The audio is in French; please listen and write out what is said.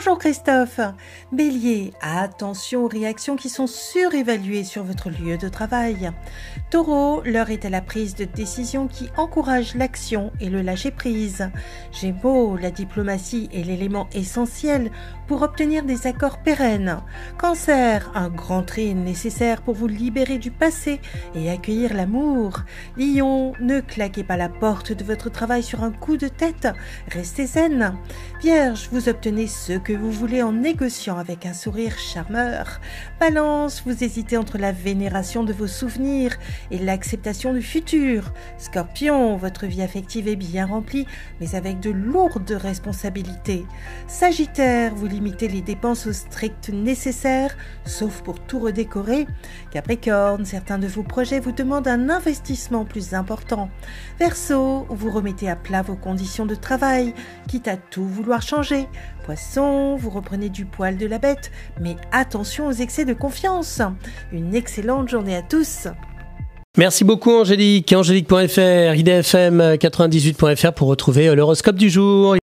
bonjour Christophe. Bélier, attention aux réactions qui sont surévaluées sur votre lieu de travail. Taureau, l'heure est à la prise de décision qui encourage l'action et le lâcher-prise. Gémeaux, la diplomatie est l'élément essentiel pour obtenir des accords pérennes. Cancer, un grand tri nécessaire pour vous libérer du passé et accueillir l'amour. Lion, ne claquez pas la porte de votre travail sur un coup de tête, restez zen. Vierge, vous obtenez ce que vous voulez en négociant avec un sourire charmeur. Balance, vous hésitez entre la vénération de vos souvenirs et l'acceptation du futur. Scorpion, votre vie affective est bien remplie, mais avec de lourdes responsabilités. Sagittaire, vous limitez les dépenses au strict nécessaire, sauf pour tout redécorer. Capricorne, certains de vos projets vous demandent un investissement plus important. Verseau, vous remettez à plat vos conditions de travail, quitte à tout vouloir changer Vous reprenez du poil de la bête, mais attention aux excès de confiance. Une excellente journée à tous. Merci beaucoup Angélique, angélique.fr, idfm98.fr pour retrouver l'horoscope du jour.